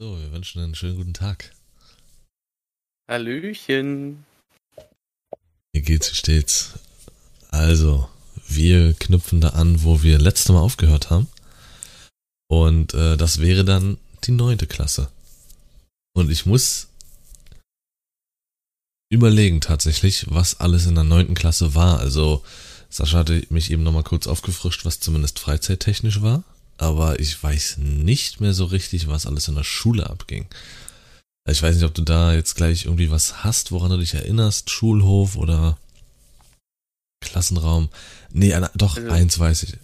So, wir wünschen einen schönen guten Tag. Hallöchen. Wie geht's, wie steht's? Also, wir knüpfen da an, wo wir letzte Mal aufgehört haben. Und äh, das wäre dann die neunte Klasse. Und ich muss überlegen tatsächlich, was alles in der neunten Klasse war. Also, Sascha hatte mich eben nochmal kurz aufgefrischt, was zumindest freizeittechnisch war. Aber ich weiß nicht mehr so richtig, was alles in der Schule abging. Ich weiß nicht, ob du da jetzt gleich irgendwie was hast, woran du dich erinnerst. Schulhof oder Klassenraum. Nee, doch, also, eins weiß ich.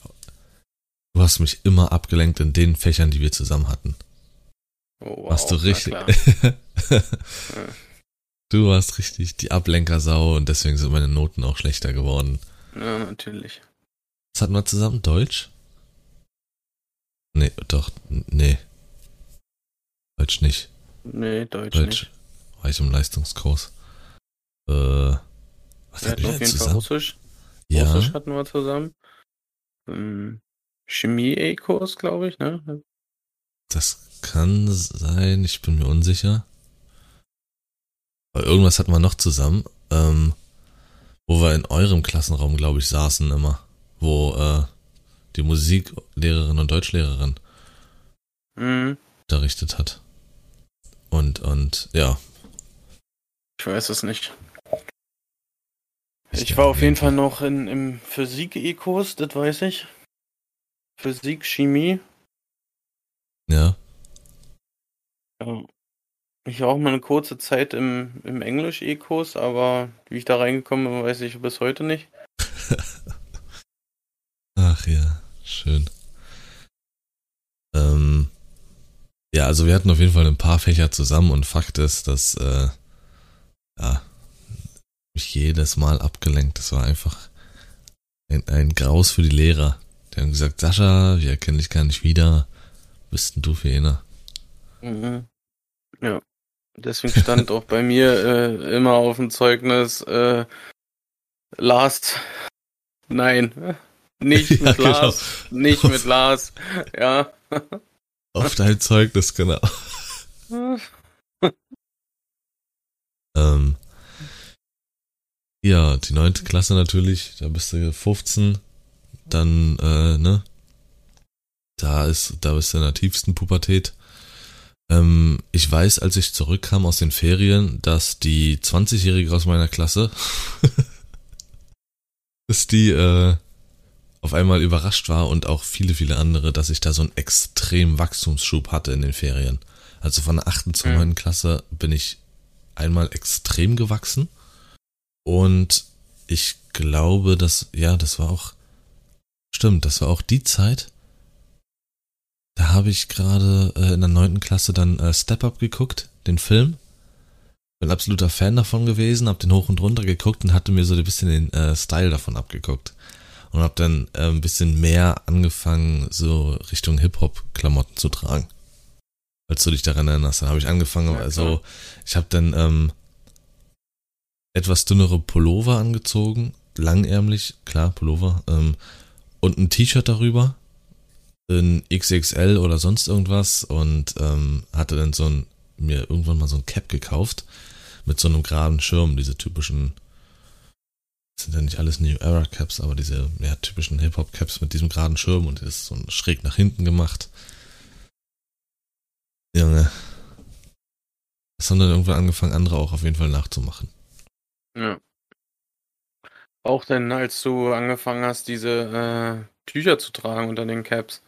Du hast mich immer abgelenkt in den Fächern, die wir zusammen hatten. Oh, wow, warst du richtig. du warst richtig die Ablenkersau und deswegen sind meine Noten auch schlechter geworden. Ja, natürlich. Was hatten wir zusammen? Deutsch? Nee, doch, nee. Deutsch nicht. Nee, Deutsch, Deutsch. nicht. War ich im Leistungskurs. Äh, was wir hatten wir auf jeden zusammen? Fall Russisch. Ja. Russisch hatten wir zusammen. Ähm, Chemie-E-Kurs, glaube ich, ne? Das kann sein, ich bin mir unsicher. Aber irgendwas hatten wir noch zusammen, ähm, wo wir in eurem Klassenraum, glaube ich, saßen immer. Wo, äh, die Musiklehrerin und Deutschlehrerin mhm. unterrichtet hat. Und, und, ja. Ich weiß es nicht. Ich, war auf jeden Fall noch in, im Physik-E-Kurs, das weiß ich. Physik, Chemie. Ja. ja. Ich war auch mal eine kurze Zeit im, im Englisch-E-Kurs, aber wie ich da reingekommen bin, weiß ich bis heute nicht. Ach ja, schön. Ähm, ja, also wir hatten auf jeden Fall ein paar Fächer zusammen und Fakt ist, dass äh, ja, mich jedes Mal abgelenkt. Das war einfach ein, ein Graus für die Lehrer. Die haben gesagt, Sascha, wir erkennen dich gar nicht wieder. Bist denn du für einer? Mhm. Ja. Deswegen stand auch bei mir äh, immer auf dem Zeugnis äh, Last. Nein. Nicht mit ja, genau. Lars. Genau. Nicht mit Lars. Ja. Auf dein Zeugnis, genau. ähm, ja, die neunte Klasse natürlich, da bist du 15, dann, äh, ne? Da ist, da bist du in der tiefsten Pubertät. Ähm, ich weiß, als ich zurückkam aus den Ferien, dass die 20-Jährige aus meiner Klasse, dass die, äh, auf einmal überrascht war und auch viele, viele andere, dass ich da so einen extremen Wachstumsschub hatte in den Ferien. Also von der achten zur neunten Klasse bin ich einmal extrem gewachsen und ich glaube, dass, ja, das war auch, stimmt, das war auch die Zeit, da habe ich gerade äh, in der neunten Klasse dann äh, Step Up geguckt, den Film. Bin absoluter Fan davon gewesen, hab den hoch und runter geguckt und hatte mir so ein bisschen den äh, Style davon abgeguckt und habe dann äh, ein bisschen mehr angefangen, so Richtung Hip-Hop-Klamotten zu tragen. Als du dich daran erinnerst, dann habe ich angefangen, ja, also ich habe dann ähm, etwas dünnere Pullover angezogen, langärmlich, klar, Pullover, ähm, und ein T-Shirt darüber, in XXL oder sonst irgendwas und ähm, hatte dann so ein, mir irgendwann mal so ein Cap gekauft mit so einem geraden Schirm, diese typischen sind ja nicht alles New Era Caps, aber diese ja, typischen Hip-Hop Caps mit diesem geraden Schirm und ist so schräg nach hinten gemacht. Junge. Das haben dann irgendwann angefangen, andere auch auf jeden Fall nachzumachen. Ja. Auch denn, als du angefangen hast, diese äh, Tücher zu tragen unter den Caps.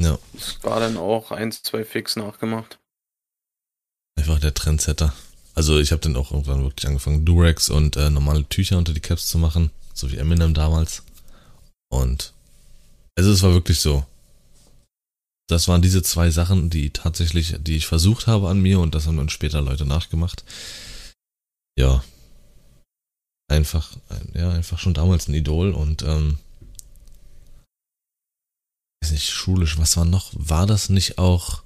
Ja. Das war dann auch eins, zwei Fix nachgemacht. Einfach der Trendsetter. Also ich habe dann auch irgendwann wirklich angefangen, Durex und äh, normale Tücher unter die Caps zu machen, so wie Eminem damals. Und also es war wirklich so. Das waren diese zwei Sachen, die tatsächlich, die ich versucht habe an mir und das haben dann später Leute nachgemacht. Ja. Einfach, ja, einfach schon damals ein Idol und ähm, ist nicht schulisch, was war noch? War das nicht auch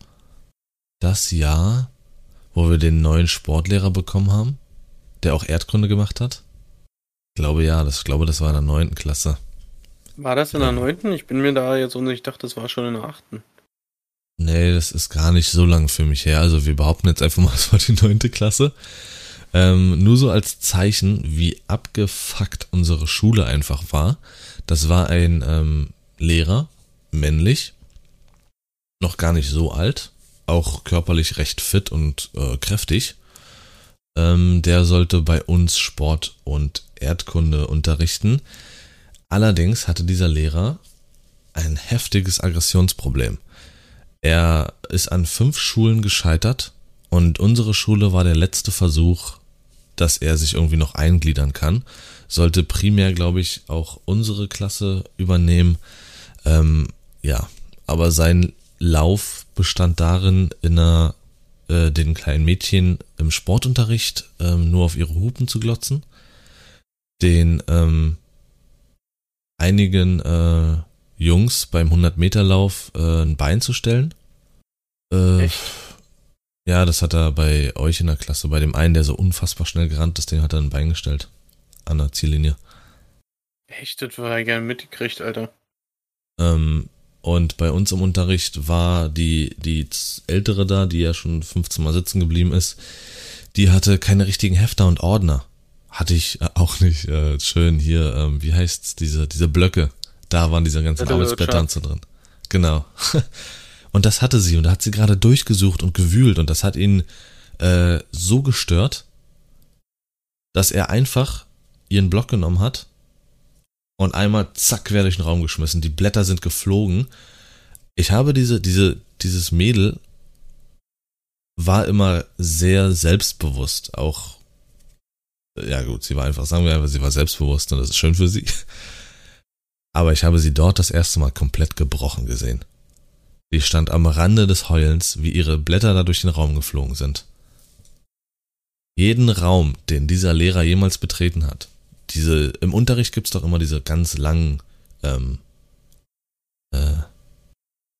das Jahr, wo wir den neuen Sportlehrer bekommen haben, der auch Erdkunde gemacht hat? Ich glaube ja, das, ich glaube, das war in der neunten Klasse. War das in der neunten? Ich bin mir da jetzt und ich dachte, das war schon in der achten. Nee, das ist gar nicht so lang für mich her. Also wir behaupten jetzt einfach mal, es war die neunte Klasse. Ähm, nur so als Zeichen, wie abgefuckt unsere Schule einfach war. Das war ein ähm, Lehrer, männlich, noch gar nicht so alt, auch körperlich recht fit und äh, kräftig. Ähm, der sollte bei uns Sport und Erdkunde unterrichten. Allerdings hatte dieser Lehrer ein heftiges Aggressionsproblem. Er ist an fünf Schulen gescheitert und unsere Schule war der letzte Versuch, dass er sich irgendwie noch eingliedern kann. Sollte primär, glaube ich, auch unsere Klasse übernehmen. Ähm, ja, aber sein Lauf bestand darin, in einer, äh, den kleinen Mädchen im Sportunterricht ähm, nur auf ihre Hupen zu glotzen, den ähm, einigen äh, Jungs beim 100-Meter-Lauf äh, ein Bein zu stellen. Äh, Echt? Ja, das hat er bei euch in der Klasse, bei dem einen, der so unfassbar schnell gerannt ist, den hat er ein Bein gestellt. An der Ziellinie. Echt, das war ja gerne mitgekriegt, Alter. Ähm, und bei uns im Unterricht war die, die ältere da, die ja schon 15 Mal sitzen geblieben ist, die hatte keine richtigen Hefter und Ordner. Hatte ich auch nicht. Äh, schön hier, ähm, wie heißt's, diese, diese Blöcke. Da waren diese ganzen Arbeitsblätter und so drin. Genau. Und das hatte sie und da hat sie gerade durchgesucht und gewühlt und das hat ihn äh, so gestört, dass er einfach ihren Block genommen hat und einmal zack quer durch den Raum geschmissen. Die Blätter sind geflogen. Ich habe diese, diese, dieses Mädel war immer sehr selbstbewusst, auch ja gut, sie war einfach, sagen wir einfach, sie war selbstbewusst und das ist schön für sie. Aber ich habe sie dort das erste Mal komplett gebrochen gesehen. Sie stand am Rande des Heulens, wie ihre Blätter da durch den Raum geflogen sind. Jeden Raum, den dieser Lehrer jemals betreten hat, diese, im Unterricht gibt's doch immer diese ganz langen ähm, äh,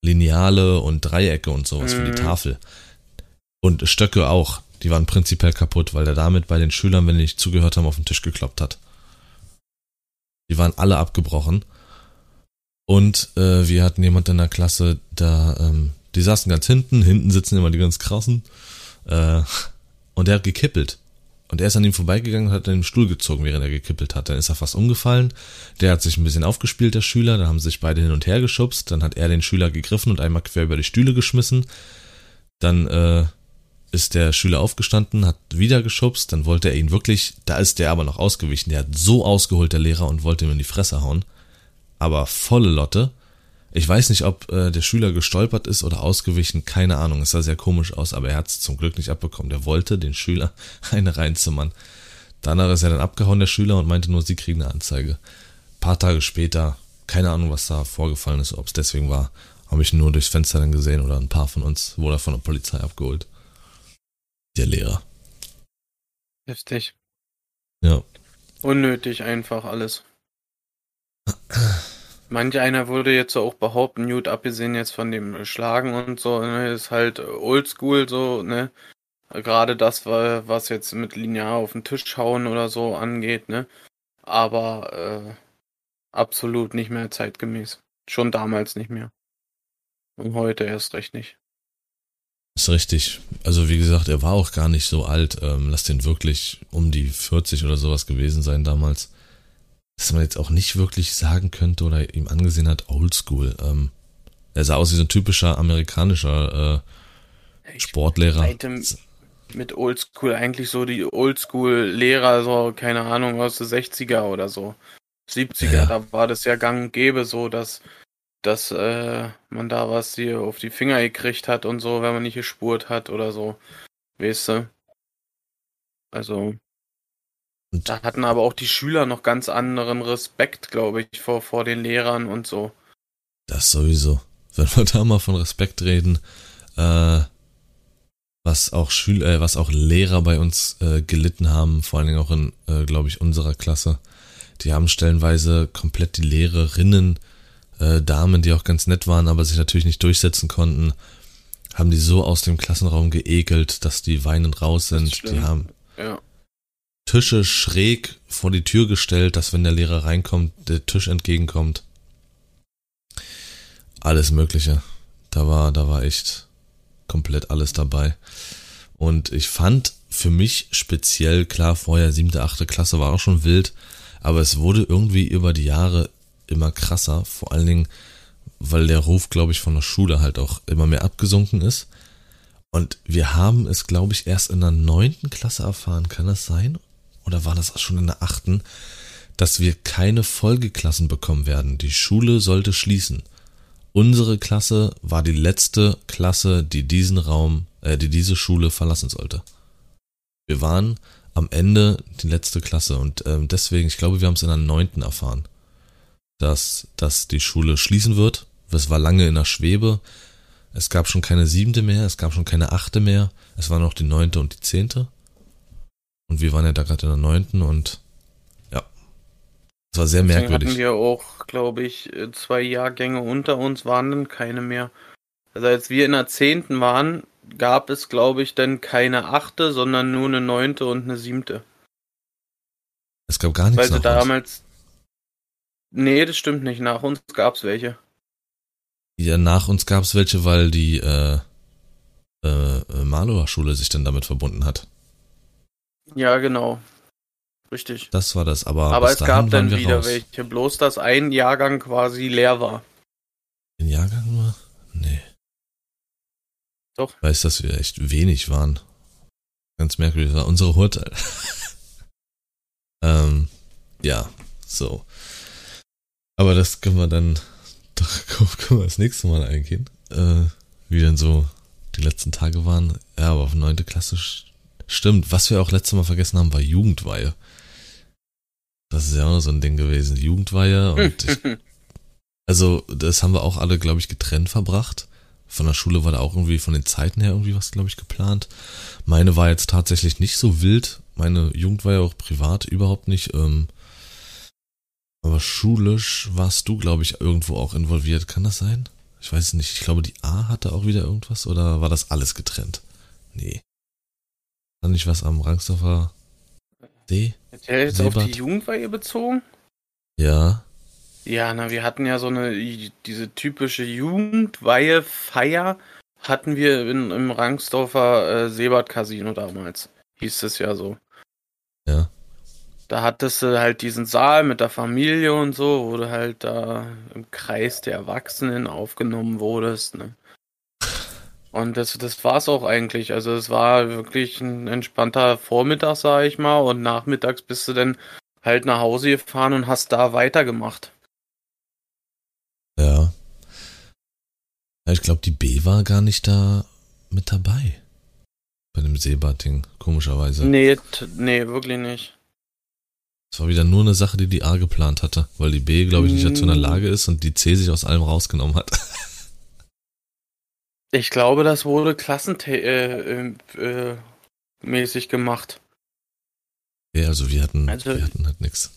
Lineale und Dreiecke und sowas mhm. für die mhm. Tafel. Und Stöcke auch. Die waren prinzipiell kaputt, weil er damit bei den Schülern, wenn die nicht zugehört haben, auf den Tisch gekloppt hat. Die waren alle abgebrochen. Und äh, wir hatten jemand in der Klasse, da, ähm, die saßen ganz hinten, hinten sitzen immer die ganz krassen. Äh, und der hat gekippelt. Und er ist an ihm vorbeigegangen und hat den Stuhl gezogen, während er gekippelt hat. Dann ist er fast umgefallen. Der hat sich ein bisschen aufgespielt, der Schüler. Dann haben sich beide hin und her geschubst. Dann hat er den Schüler gegriffen und einmal quer über die Stühle geschmissen. Dann äh, ist der Schüler aufgestanden, hat wieder geschubst. Dann wollte er ihn wirklich, da ist der aber noch ausgewichen. Der hat so ausgeholt, der Lehrer, und wollte ihm in die Fresse hauen aber volle Lotte. Ich weiß nicht, ob äh, der Schüler gestolpert ist oder ausgewichen, keine Ahnung. Es sah sehr komisch aus, aber er hat es zum Glück nicht abbekommen. Der wollte den Schüler eine reinzimmern. Danach ist er dann abgehauen, der Schüler, und meinte nur, sie kriegen eine Anzeige. Ein paar Tage später, keine Ahnung, was da vorgefallen ist, ob es deswegen war, habe ich nur durchs Fenster dann gesehen oder ein paar von uns wurde von der Polizei abgeholt. Der Lehrer. Heftig. Ja. Unnötig einfach alles. Manch einer würde jetzt auch behaupten, gut, abgesehen jetzt von dem Schlagen und so, ne, ist halt oldschool so, ne. Gerade das, was jetzt mit linear auf den Tisch hauen oder so angeht, ne. Aber äh, absolut nicht mehr zeitgemäß. Schon damals nicht mehr. Und heute erst recht nicht. Ist richtig. Also wie gesagt, er war auch gar nicht so alt. Ähm, lass den wirklich um die 40 oder sowas gewesen sein damals dass man jetzt auch nicht wirklich sagen könnte oder ihm angesehen hat, oldschool. Ähm, er sah aus wie so ein typischer amerikanischer äh, Sportlehrer. mit oldschool eigentlich so die oldschool-Lehrer, so, keine Ahnung, aus den 60er oder so. 70er, ja. da war das ja gang und gäbe so, dass, dass äh, man da was hier auf die Finger gekriegt hat und so, wenn man nicht gespurt hat oder so. Weißt du? Also, und da hatten aber auch die Schüler noch ganz anderen Respekt, glaube ich, vor, vor den Lehrern und so. Das sowieso. Wenn wir da mal von Respekt reden, äh, was auch Schüler, äh, was auch Lehrer bei uns äh, gelitten haben, vor allen Dingen auch in, äh, glaube ich, unserer Klasse. Die haben stellenweise komplett die Lehrerinnen, äh, Damen, die auch ganz nett waren, aber sich natürlich nicht durchsetzen konnten, haben die so aus dem Klassenraum geekelt, dass die weinend raus sind. Die haben, ja. Tische schräg vor die Tür gestellt, dass wenn der Lehrer reinkommt, der Tisch entgegenkommt. Alles Mögliche. da war, da war echt komplett alles dabei. Und ich fand für mich speziell, klar, vorher siebte, achte Klasse war auch schon wild, aber es wurde irgendwie über die Jahre immer krasser, vor allen Dingen, weil der Ruf, glaube ich, von der Schule halt auch immer mehr abgesunken ist. Und wir haben es, glaube ich, erst in der neunten Klasse erfahren, kann das sein? Oder war das schon in der achten, dass wir keine Folgeklassen bekommen werden. Die Schule sollte schließen. Unsere Klasse war die letzte Klasse, die diesen Raum, äh, die diese Schule verlassen sollte. Wir waren am Ende die letzte Klasse und ähm, deswegen, ich glaube, wir haben es in der neunten erfahren, dass, dass die Schule schließen wird. Es war lange in der Schwebe. Es gab schon keine siebte mehr, es gab schon keine achte mehr. Es war noch die neunte und die zehnte. Und wir waren ja da gerade in der neunten und ja. Es war sehr Deswegen merkwürdig. hatten wir auch, glaube ich, zwei Jahrgänge unter uns waren dann keine mehr. Also als wir in der zehnten waren, gab es, glaube ich, dann keine achte, sondern nur eine neunte und eine siebte. Es gab gar nichts Weil sie damals. Nee, das stimmt nicht. Nach uns gab es welche. Ja, nach uns gab es welche, weil die äh, äh, Malower Schule sich dann damit verbunden hat. Ja, genau. Richtig. Das war das, aber. Aber es gab dann wieder raus. welche, bloß dass ein Jahrgang quasi leer war. Ein Jahrgang nur? Nee. Doch. Ich weiß, dass wir echt wenig waren. Ganz merkwürdig, das war unsere Urteil. ähm, ja, so. Aber das können wir dann, doch, können wir das nächste Mal eingehen. Äh, wie denn so die letzten Tage waren. Ja, aber auf neunte Klasse stimmt. Was wir auch letztes Mal vergessen haben, war Jugendweihe. Das ist ja auch so ein Ding gewesen. Jugendweihe und ich, also das haben wir auch alle, glaube ich, getrennt verbracht. Von der Schule war da auch irgendwie von den Zeiten her irgendwie was, glaube ich, geplant. Meine war jetzt tatsächlich nicht so wild. Meine Jugend war ja auch privat überhaupt nicht. Ähm, aber schulisch warst du, glaube ich, irgendwo auch involviert. Kann das sein? Ich weiß es nicht. Ich glaube, die A hatte auch wieder irgendwas oder war das alles getrennt? Nee. War nicht was am Rangsdorfer See? Hat er jetzt Seebad? auf die Jugendweihe bezogen? Ja. Ja, na, wir hatten ja so eine, diese typische Jugendweihe-Feier hatten wir in, im Rangsdorfer äh, Seebad-Casino damals. Hieß es ja so. Ja. Da hattest du halt diesen Saal mit der Familie und so, wo du halt da im Kreis der Erwachsenen aufgenommen wurdest, ne? Und das, das war's auch eigentlich. Also es war wirklich ein entspannter Vormittag, sag ich mal, und nachmittags bist du dann halt nach Hause gefahren und hast da weitergemacht. Ja. ich glaube, die B war gar nicht da mit dabei. Bei dem Seebadting, komischerweise. Nee, nee, wirklich nicht. Es war wieder nur eine Sache, die die A geplant hatte, weil die B, glaube ich, nicht dazu in der. Lage ist und die C sich aus allem rausgenommen hat. Ich glaube, das wurde klassenmäßig äh, äh, äh, gemacht. Ja, also wir hatten, also, wir hatten halt nichts.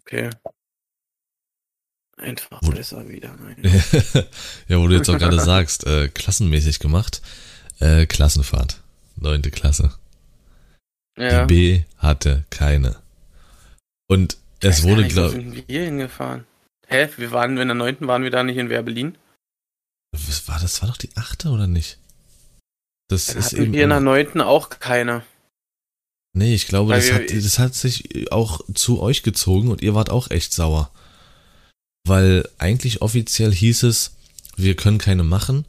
Okay. Einfach wo, besser wieder. Nein. ja, wo du jetzt auch gerade sagst, äh, klassenmäßig gemacht. Äh, Klassenfahrt. Neunte Klasse. Ja. Die B hatte keine. Und es wurde, glaube ich. wir hingefahren? Hä? Wir waren in der neunten, waren wir da nicht in Werbelin? Was war das? War doch die achte oder nicht? Das Dann ist hatten eben wir in der neunten auch keine. Nee, ich glaube, das hat, das hat sich auch zu euch gezogen und ihr wart auch echt sauer. Weil eigentlich offiziell hieß es, wir können keine machen,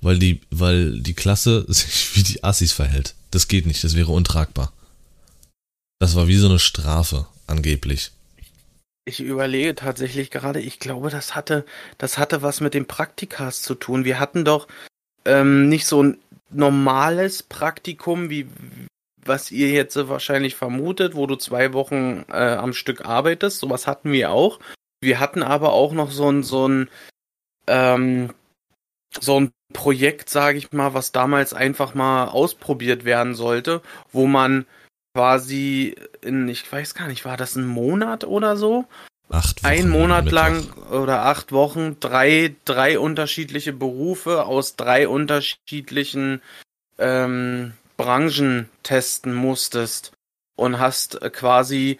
weil die, weil die Klasse sich wie die Assis verhält. Das geht nicht, das wäre untragbar. Das war wie so eine Strafe, angeblich. Ich überlege tatsächlich gerade, ich glaube, das hatte, das hatte was mit dem Praktikas zu tun. Wir hatten doch ähm, nicht so ein normales Praktikum, wie was ihr jetzt wahrscheinlich vermutet, wo du zwei Wochen äh, am Stück arbeitest. Sowas hatten wir auch. Wir hatten aber auch noch so ein, so ein, ähm, so ein Projekt, sage ich mal, was damals einfach mal ausprobiert werden sollte, wo man quasi in, ich weiß gar nicht, war das ein Monat oder so? Acht Wochen. Ein Monat lang oder acht Wochen drei, drei unterschiedliche Berufe aus drei unterschiedlichen ähm, Branchen testen musstest und hast quasi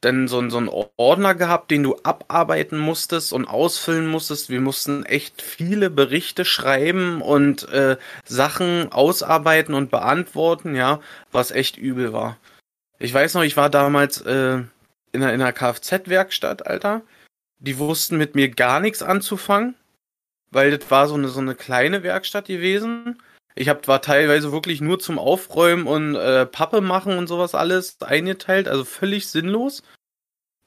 dann so, so einen Ordner gehabt, den du abarbeiten musstest und ausfüllen musstest. Wir mussten echt viele Berichte schreiben und äh, Sachen ausarbeiten und beantworten, ja, was echt übel war. Ich weiß noch, ich war damals äh, in einer, in einer Kfz-Werkstatt, Alter. Die wussten mit mir gar nichts anzufangen, weil das war so eine, so eine kleine Werkstatt gewesen. Ich hab, war teilweise wirklich nur zum Aufräumen und äh, Pappe machen und sowas alles eingeteilt, also völlig sinnlos.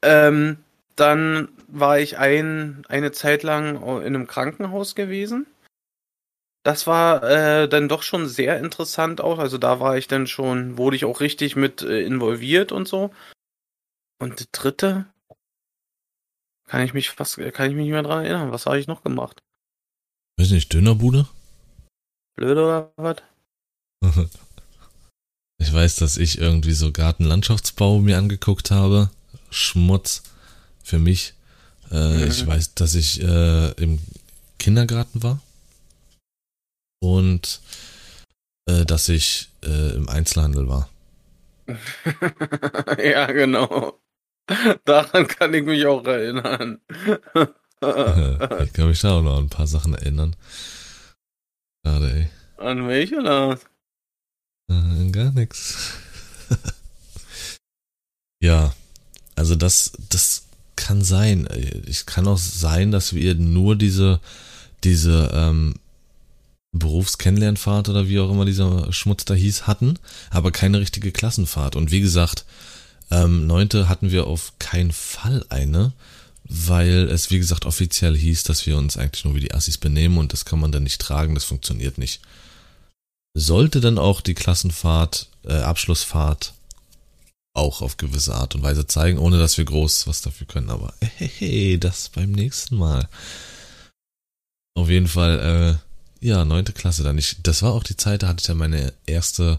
Ähm, dann war ich ein, eine Zeit lang in einem Krankenhaus gewesen. Das war äh, dann doch schon sehr interessant auch. Also da war ich dann schon, wurde ich auch richtig mit äh, involviert und so. Und die dritte, kann ich mich fast, kann ich mich nicht mehr dran erinnern. Was habe ich noch gemacht? Weiß nicht, Dönerbude? Blöd oder was? ich weiß, dass ich irgendwie so Gartenlandschaftsbau mir angeguckt habe. Schmutz für mich. Äh, mhm. Ich weiß, dass ich äh, im Kindergarten war und äh, dass ich äh, im Einzelhandel war. ja, genau. Daran kann ich mich auch erinnern. ich kann mich da auch noch an ein paar Sachen erinnern. Schade, ey. An welche da? Äh, gar nichts. ja, also das, das kann sein. Es kann auch sein, dass wir nur diese, diese ähm, Berufskennenlernfahrt oder wie auch immer dieser Schmutz da hieß, hatten, aber keine richtige Klassenfahrt. Und wie gesagt, ähm, neunte hatten wir auf keinen Fall eine, weil es, wie gesagt, offiziell hieß, dass wir uns eigentlich nur wie die Assis benehmen und das kann man dann nicht tragen, das funktioniert nicht. Sollte dann auch die Klassenfahrt, äh, Abschlussfahrt auch auf gewisse Art und Weise zeigen, ohne dass wir groß was dafür können, aber hey, das beim nächsten Mal. Auf jeden Fall, äh, ja, neunte Klasse dann. Ich, das war auch die Zeit, da hatte ich ja meine erste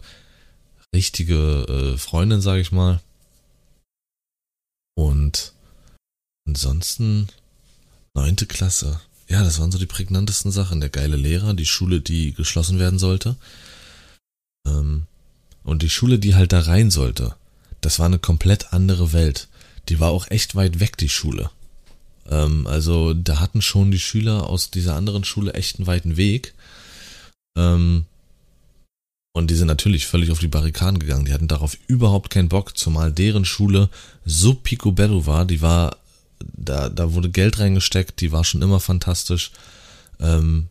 richtige äh, Freundin, sage ich mal. Und Ansonsten neunte Klasse. Ja, das waren so die prägnantesten Sachen. Der geile Lehrer, die Schule, die geschlossen werden sollte. Ähm, und die Schule, die halt da rein sollte. Das war eine komplett andere Welt. Die war auch echt weit weg, die Schule. Ähm, also da hatten schon die Schüler aus dieser anderen Schule echt einen weiten Weg. Ähm, und die sind natürlich völlig auf die Barrikaden gegangen. Die hatten darauf überhaupt keinen Bock, zumal deren Schule so picobello war. Die war da, da wurde Geld reingesteckt, die war schon immer fantastisch. Ähm,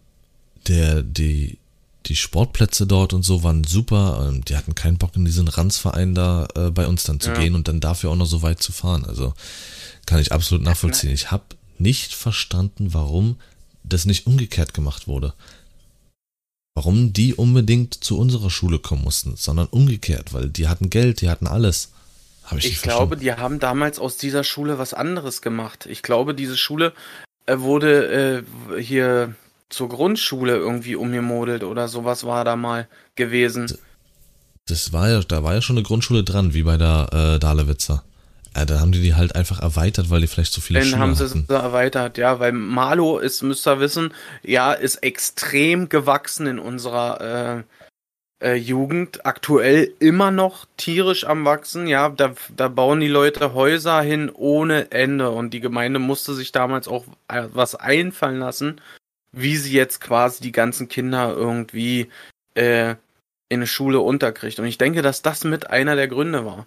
der, die, die Sportplätze dort und so waren super. Ähm, die hatten keinen Bock in diesen Ranzverein da äh, bei uns dann zu ja. gehen und dann dafür auch noch so weit zu fahren. Also kann ich absolut nachvollziehen. Ich habe nicht verstanden, warum das nicht umgekehrt gemacht wurde. Warum die unbedingt zu unserer Schule kommen mussten, sondern umgekehrt, weil die hatten Geld, die hatten alles. Hab ich ich glaube, die haben damals aus dieser Schule was anderes gemacht. Ich glaube, diese Schule äh, wurde äh, hier zur Grundschule irgendwie umgemodelt oder sowas war da mal gewesen. Das war ja, da war ja schon eine Grundschule dran, wie bei der äh, Dalewitzer. Ja, dann haben die die halt einfach erweitert, weil die vielleicht so viele Dann Schüler haben sie hatten. es erweitert, ja, weil Malo ist, müsst ihr wissen, ja, ist extrem gewachsen in unserer äh, äh, Jugend aktuell immer noch tierisch am wachsen. Ja, da, da bauen die Leute Häuser hin ohne Ende und die Gemeinde musste sich damals auch äh, was einfallen lassen, wie sie jetzt quasi die ganzen Kinder irgendwie äh, in eine Schule unterkriegt. Und ich denke, dass das mit einer der Gründe war.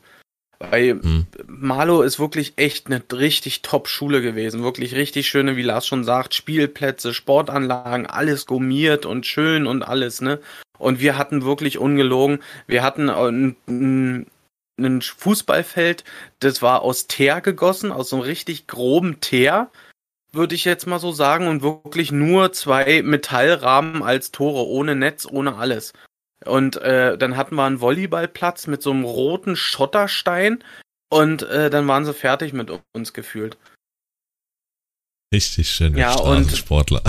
Weil hm. Malo ist wirklich echt eine richtig Top-Schule gewesen. Wirklich richtig schöne, wie Lars schon sagt, Spielplätze, Sportanlagen, alles gummiert und schön und alles, ne? Und wir hatten wirklich ungelogen, wir hatten ein, ein Fußballfeld, das war aus Teer gegossen, aus so einem richtig groben Teer, würde ich jetzt mal so sagen, und wirklich nur zwei Metallrahmen als Tore, ohne Netz, ohne alles. Und äh, dann hatten wir einen Volleyballplatz mit so einem roten Schotterstein und äh, dann waren sie fertig mit uns gefühlt. Richtig schön, ja, Sportler.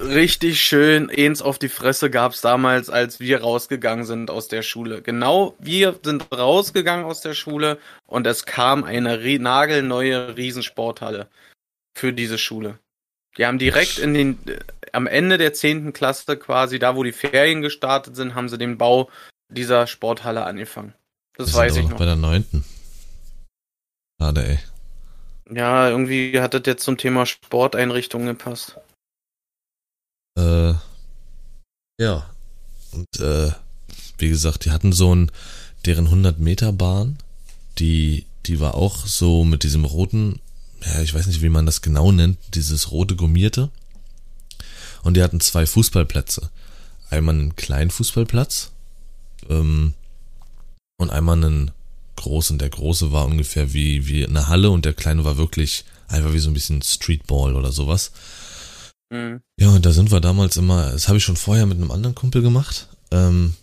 Richtig schön, eins auf die Fresse gab's damals, als wir rausgegangen sind aus der Schule. Genau, wir sind rausgegangen aus der Schule und es kam eine nagelneue Riesensporthalle für diese Schule. Die haben direkt in den, am Ende der zehnten Klasse quasi, da wo die Ferien gestartet sind, haben sie den Bau dieser Sporthalle angefangen. Das wir weiß ich noch. Bei der neunten. Schade, ey. Ja, irgendwie hat das jetzt zum Thema Sporteinrichtungen gepasst. Äh, ja. Und äh, wie gesagt, die hatten so ein, deren 100 Meter Bahn, die, die war auch so mit diesem roten, ja, ich weiß nicht, wie man das genau nennt, dieses rote gummierte. Und die hatten zwei Fußballplätze. Einmal einen kleinen Fußballplatz ähm, und einmal einen großen. Der große war ungefähr wie, wie eine Halle und der kleine war wirklich einfach wie so ein bisschen Streetball oder sowas. Mhm. Ja, und da sind wir damals immer, das habe ich schon vorher mit einem anderen Kumpel gemacht. Ähm,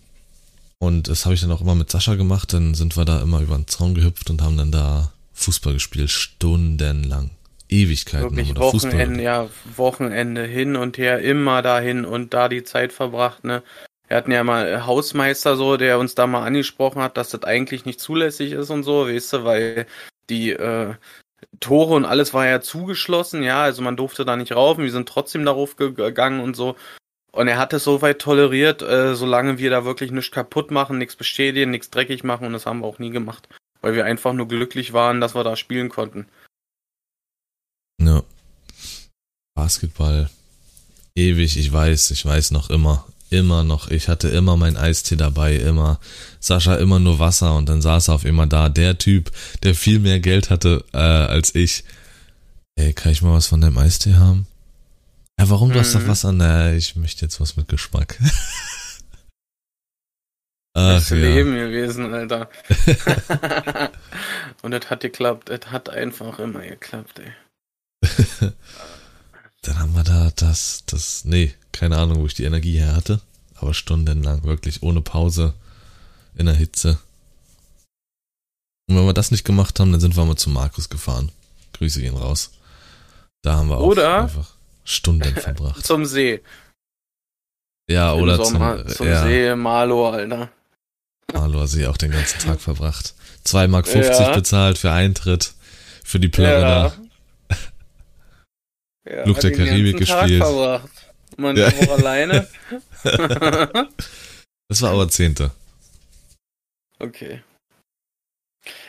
und das habe ich dann auch immer mit Sascha gemacht. Dann sind wir da immer über den Zaun gehüpft und haben dann da Fußball gespielt, stundenlang. Ewigkeiten. Wirklich Wochenende, ja, Wochenende hin und her, immer dahin und da die Zeit verbracht, ne. Wir hatten ja mal Hausmeister so, der uns da mal angesprochen hat, dass das eigentlich nicht zulässig ist und so, weißt du, weil die äh, Tore und alles war ja zugeschlossen, ja, also man durfte da nicht raufen, wir sind trotzdem darauf gegangen und so. Und er hat es soweit toleriert, äh, solange wir da wirklich nichts kaputt machen, nichts bestätigen, nichts dreckig machen und das haben wir auch nie gemacht. Weil wir einfach nur glücklich waren, dass wir da spielen konnten. Ja. Basketball. Ewig, ich weiß, ich weiß noch immer. Immer noch. Ich hatte immer mein Eistee dabei, immer. Sascha immer nur Wasser und dann saß er auf immer da. Der Typ, der viel mehr Geld hatte äh, als ich. Ey, kann ich mal was von deinem Eistee haben? Ja, warum du hast doch mhm. Wasser? Na, ich möchte jetzt was mit Geschmack. Ach, das ja. Leben gewesen, Alter. und es hat geklappt. Es hat einfach immer geklappt, ey. Dann haben wir da das, das, nee, keine Ahnung, wo ich die Energie her hatte. Aber stundenlang, wirklich, ohne Pause, in der Hitze. Und wenn wir das nicht gemacht haben, dann sind wir mal zu Markus gefahren. Grüße gehen raus. Da haben wir auch oder einfach Stunden verbracht. zum See. Ja, Im oder Sommer, zum, zum ja. See Malo, Alter. Malo See auch den ganzen Tag verbracht. 2,50 Mark 50 ja. bezahlt für Eintritt, für die Plörre ja. Ja, Fluch der Karibik gespielt. Tag verbracht. Man ja. auch alleine. das war aber Zehnte. Okay.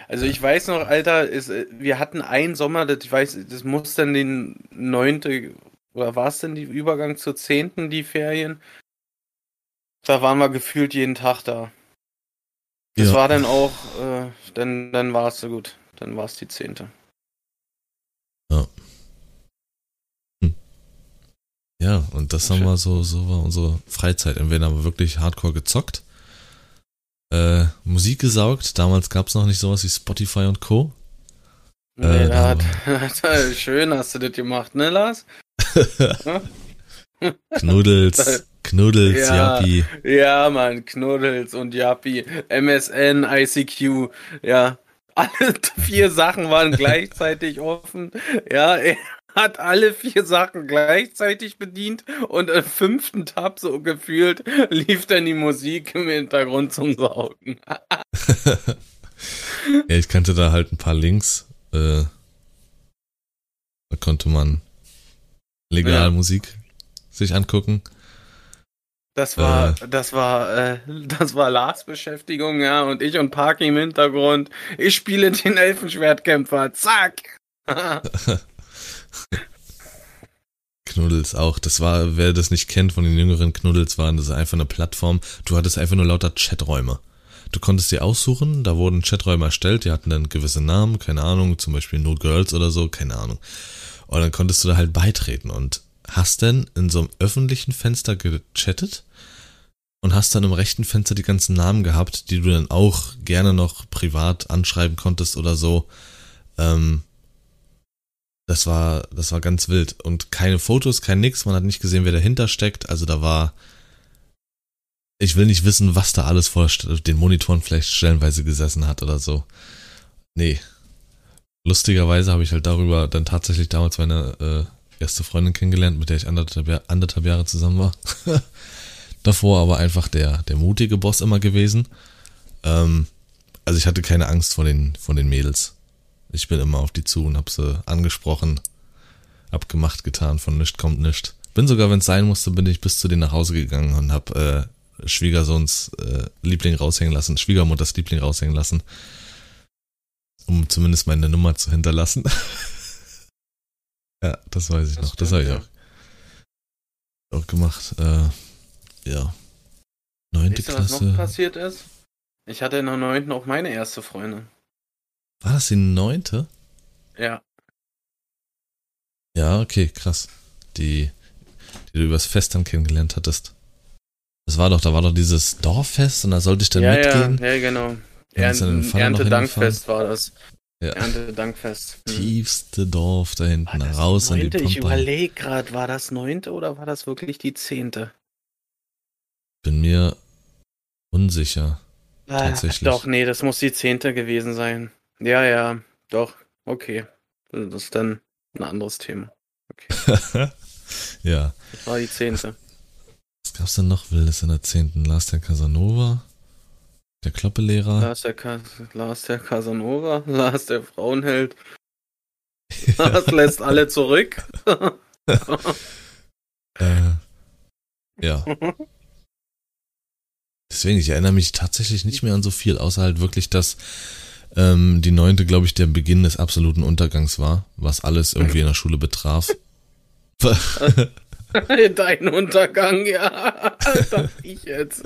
Also ich weiß noch, Alter, ist, wir hatten einen Sommer, das, ich weiß, das muss dann den neunte, oder war es denn die Übergang zur zehnten, die Ferien? Da waren wir gefühlt jeden Tag da. Das ja. war dann auch, äh, dann, dann war es so gut. Dann war es die zehnte. Ja. Ja, und das haben wir so, so war unsere Freizeit. Entweder haben wir wirklich hardcore gezockt, äh, Musik gesaugt. Damals gab es noch nicht sowas wie Spotify und Co. Nee, äh, da hat, schön hast du das gemacht, ne, Lars? Knuddels, Knuddels, ja, Yappi. Ja, Mann, Knuddels und Yappi. MSN, ICQ, ja. Alle vier Sachen waren gleichzeitig offen. Ja, hat alle vier Sachen gleichzeitig bedient und im fünften Tab so gefühlt lief dann die Musik im Hintergrund zum Saugen. ja, ich kannte da halt ein paar Links. Äh, da konnte man legal ja. Musik sich angucken. Das war, äh, das war, äh, das war Lars Beschäftigung, ja, und ich und Parky im Hintergrund. Ich spiele den Elfenschwertkämpfer, zack! Knuddels auch. Das war, wer das nicht kennt von den jüngeren Knuddels, waren das einfach eine Plattform. Du hattest einfach nur lauter Chaträume. Du konntest dir aussuchen, da wurden Chaträume erstellt, die hatten dann gewisse Namen, keine Ahnung, zum Beispiel No Girls oder so, keine Ahnung. Und dann konntest du da halt beitreten und hast dann in so einem öffentlichen Fenster gechattet und hast dann im rechten Fenster die ganzen Namen gehabt, die du dann auch gerne noch privat anschreiben konntest oder so. Ähm, das war, das war ganz wild. Und keine Fotos, kein nix. Man hat nicht gesehen, wer dahinter steckt. Also da war, ich will nicht wissen, was da alles vor den Monitoren vielleicht stellenweise gesessen hat oder so. Nee. Lustigerweise habe ich halt darüber dann tatsächlich damals meine äh, erste Freundin kennengelernt, mit der ich anderthalb, anderthalb Jahre zusammen war. Davor aber einfach der, der mutige Boss immer gewesen. Ähm, also ich hatte keine Angst vor den, vor den Mädels. Ich bin immer auf die zu und hab sie angesprochen, hab gemacht, getan, von nichts kommt nichts. Bin sogar, wenn es sein musste, bin ich bis zu denen nach Hause gegangen und hab äh, Schwiegersohns äh, Liebling raushängen lassen, Schwiegermutters Liebling raushängen lassen. um zumindest meine Nummer zu hinterlassen. ja, das weiß ich Das noch. Das habe ich auch, auch gemacht. Äh, ja. Neunte du, was noch Klasse. passiert ist? Ich hatte in der neunten auch meine erste Freundin. War das die neunte? Ja. Ja, okay, krass. Die, die du übers Fest dann kennengelernt hattest. Das war doch, da war doch dieses Dorffest und da sollte ich dann ja, mitgehen. ja, ja, genau. Ernte, Erntedankfest war das. Ja. Erntedankfest. Hm. Tiefste Dorf da hinten, raus an die neunte? Ich Pampa. überlege gerade, war das neunte oder war das wirklich die zehnte? Bin mir unsicher. Ah, Tatsächlich. Doch, nee, das muss die zehnte gewesen sein. Ja, ja, doch, okay. Das ist dann ein anderes Thema. ja. Das war die zehnte. Was gab's denn noch Wildes in der 10.? Lars der Casanova? Der Kloppelehrer? Lars der, Ka Lars der Casanova, Lars der Frauenheld. Lars lässt alle zurück. Äh, ja. Deswegen, ich erinnere mich tatsächlich nicht mehr an so viel, außer halt wirklich, dass ähm, die neunte, glaube ich, der Beginn des absoluten Untergangs war, was alles irgendwie in der Schule betraf. Dein Untergang, ja. Dachte ich jetzt.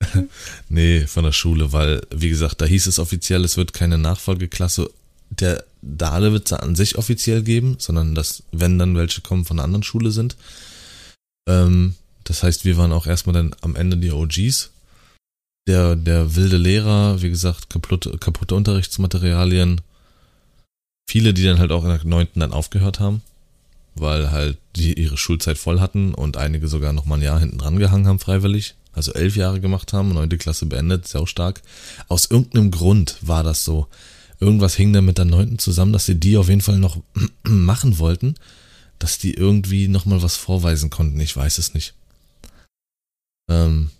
nee, von der Schule, weil, wie gesagt, da hieß es offiziell, es wird keine Nachfolgeklasse der Dahlewitzer an sich offiziell geben, sondern dass, wenn dann welche kommen von einer anderen Schule sind. Ähm, das heißt, wir waren auch erstmal dann am Ende die OGs. Der, der wilde Lehrer, wie gesagt, kaputte, kaputte Unterrichtsmaterialien. Viele, die dann halt auch in der neunten dann aufgehört haben, weil halt die ihre Schulzeit voll hatten und einige sogar noch mal ein Jahr hinten dran gehangen haben freiwillig. Also elf Jahre gemacht haben, neunte Klasse beendet, sehr stark. Aus irgendeinem Grund war das so. Irgendwas hing da mit der neunten zusammen, dass sie die auf jeden Fall noch machen wollten, dass die irgendwie noch mal was vorweisen konnten. Ich weiß es nicht. Ähm,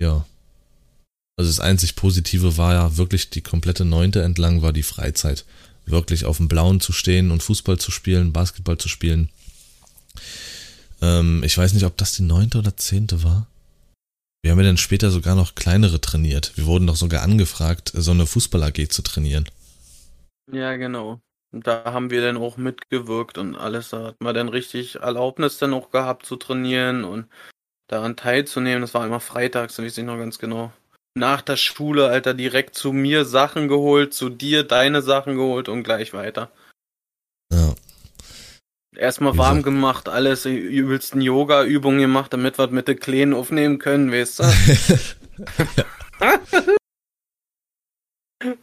ja. Also das einzig Positive war ja wirklich die komplette neunte entlang war die Freizeit. Wirklich auf dem Blauen zu stehen und Fußball zu spielen, Basketball zu spielen. Ähm, ich weiß nicht, ob das die neunte oder zehnte war. Wir haben ja dann später sogar noch kleinere trainiert. Wir wurden doch sogar angefragt, so eine Fußball-AG zu trainieren. Ja, genau. Da haben wir dann auch mitgewirkt und alles. Da hat man dann richtig Erlaubnis dann auch gehabt zu trainieren und daran teilzunehmen. Das war immer freitags, das weiß ich noch ganz genau. Nach der Schule, Alter, direkt zu mir Sachen geholt, zu dir deine Sachen geholt und gleich weiter. Ja. Erstmal Wieso? warm gemacht, alles, die übelsten Yoga-Übungen gemacht, damit wir mit den Kleinen aufnehmen können, weißt du?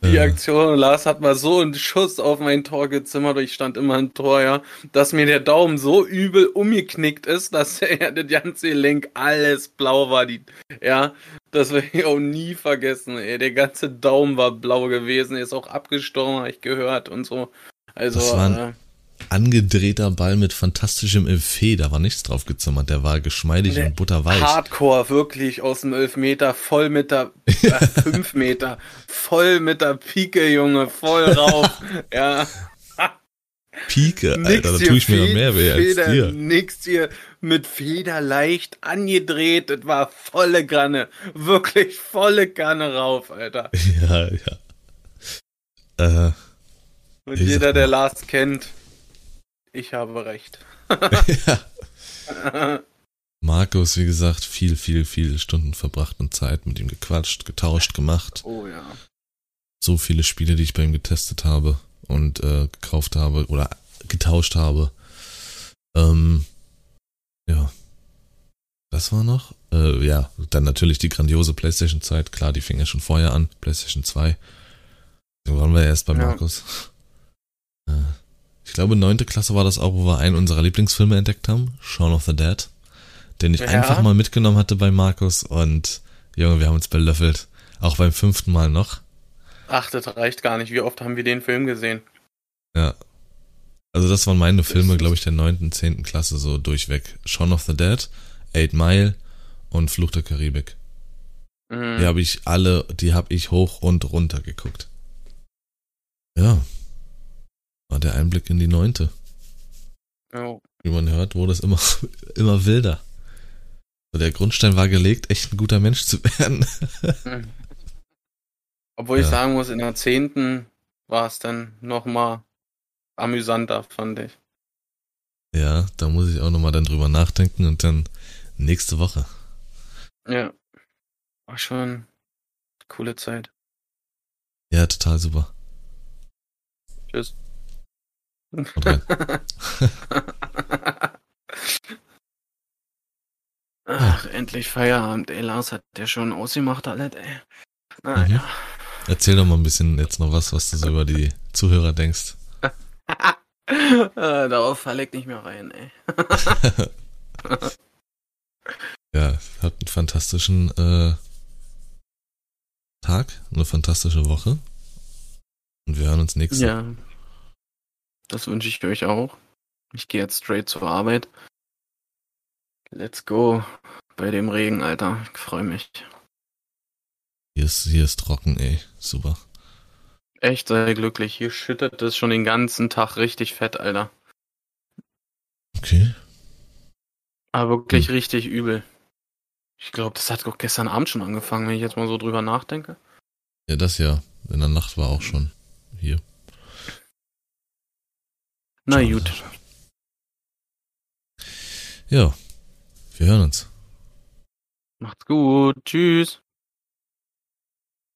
Die Aktion, Lars hat mal so einen Schuss auf mein Tor gezimmert, ich stand immer im Tor, ja, dass mir der Daumen so übel umgeknickt ist, dass ja, das ganze Lenk alles blau war, die, ja, das werde ich auch nie vergessen, ey, der ganze Daumen war blau gewesen, er ist auch abgestorben, habe ich gehört und so, also, Das waren- äh, angedrehter Ball mit fantastischem Effet, da war nichts drauf gezimmert, der war geschmeidig Der und butterweich. Hardcore, wirklich aus dem 11 Meter, voll mit der, äh, 5 Meter, voll mit der Pike, Junge, voll rauf, ja. Pike, Alter, da tue ich mir noch mehr weh als Feder, dir. Nix hier mit Feder leicht angedreht. Das war volle Kanne. Wirklich volle Kanne rauf, Alter. Ja, ja. Äh, Und jeder, der Lars kennt, ich habe recht. ja. Markus, wie gesagt, viel, viel, viele Stunden verbracht und Zeit mit ihm gequatscht, getauscht, gemacht. oh ja. So viele Spiele, die ich bei ihm getestet habe und äh, gekauft habe oder getauscht habe. Ähm, ja. Das war noch? Äh, ja, dann natürlich die grandiose Playstation-Zeit. Klar, die fing ja schon vorher an. Playstation 2. So waren wir erst bei Ja. Markus. Äh, ich glaube, neunte Klasse war das auch, wo wir einen unserer Lieblingsfilme entdeckt haben. Shaun of the Dead. Den ich Ja. einfach mal mitgenommen hatte bei Markus und Junge, wir haben uns belöffelt. Auch beim fünften Mal noch. Ach, das reicht gar nicht. Wie oft haben wir den Film gesehen? Ja. Also das waren meine Filme, glaube ich, der neunten, zehnten Klasse so durchweg. Shaun of the Dead, Eight Mile und Fluch der Karibik. Mhm. Die habe ich alle, die habe ich hoch und runter geguckt. Ja. War der Einblick in die neunte. Ja. Wie man hört, wurde es immer, immer wilder. Der Grundstein war gelegt, echt ein guter Mensch zu werden. Obwohl ich Ja. sagen muss, in der zehnten war es dann nochmal amüsanter, fand ich. Ja, da muss ich auch nochmal dann drüber nachdenken und dann nächste Woche. Ja. War schon eine coole Zeit. Ja, total super. Tschüss. Rein. Ach, endlich Feierabend, ey. Lars hat der schon ausgemacht, alles, ey. Naja. Mhm. Erzähl doch mal ein bisschen jetzt noch was, was du so über die Zuhörer denkst. äh, darauf falle ich nicht mehr rein, ey. Ja, hat einen fantastischen äh, Tag, eine fantastische Woche. Und wir hören uns nächste Ja. Das wünsche ich euch auch. Ich gehe jetzt straight zur Arbeit. Let's go. Bei dem Regen, Alter. Ich freue mich. Hier ist, hier ist trocken, ey. Super. Echt sei glücklich. Hier schüttet es schon den ganzen Tag richtig fett, Alter. Okay. Aber wirklich richtig übel. Ich glaube, das hat doch gestern Abend schon angefangen, wenn ich jetzt mal so drüber nachdenke. Ja, das ja. In der Nacht war auch schon hier. Na gut. Ja, wir hören uns. Macht's gut. Tschüss.